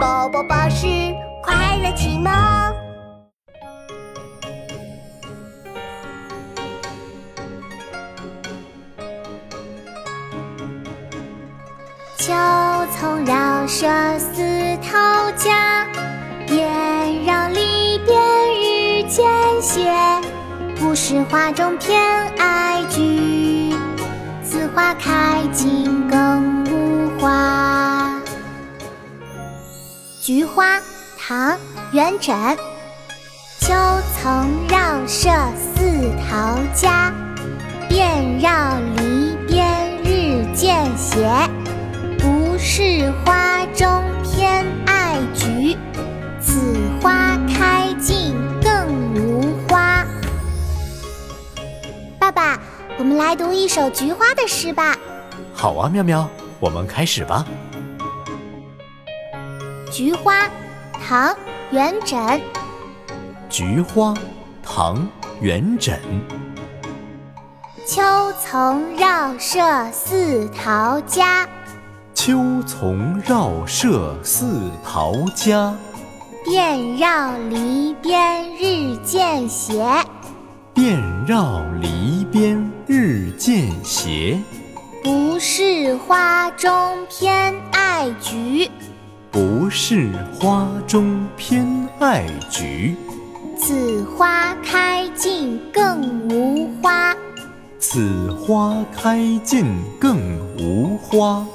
宝宝巴士快乐启蒙。秋丛绕舍似陶家，边绕篱边日渐斜。不识花中偏爱菊，此花开尽更菊花，唐·元稹。秋丛绕舍似陶家，遍绕篱边日渐斜。不是花中偏爱菊，此花开尽更无花。爸爸，我们来读一首菊花的诗吧。好啊，妙妙，我们开始吧。菊花，唐·元稹。菊花，唐·元稹。秋丛绕舍似陶家，秋丛绕舍似陶家。遍绕篱边日渐斜，遍绕篱边日渐斜。不是花中偏爱菊，不是花中偏爱菊。此花开尽更无花。此花开尽更无花。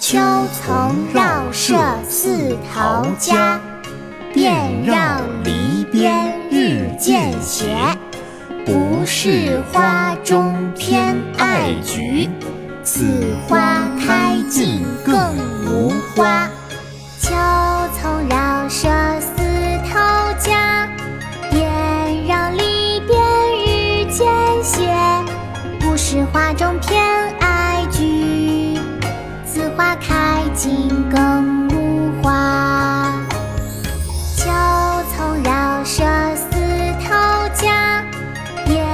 秋丛绕舍似陶家，遍绕篱边日渐斜。不是花中偏爱菊，此花开尽更无花。金更无花。秋丛绕舍似陶家，边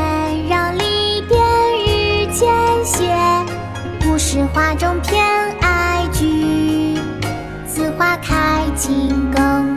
绕篱边日渐斜。不识花中偏爱菊，此花开尽更。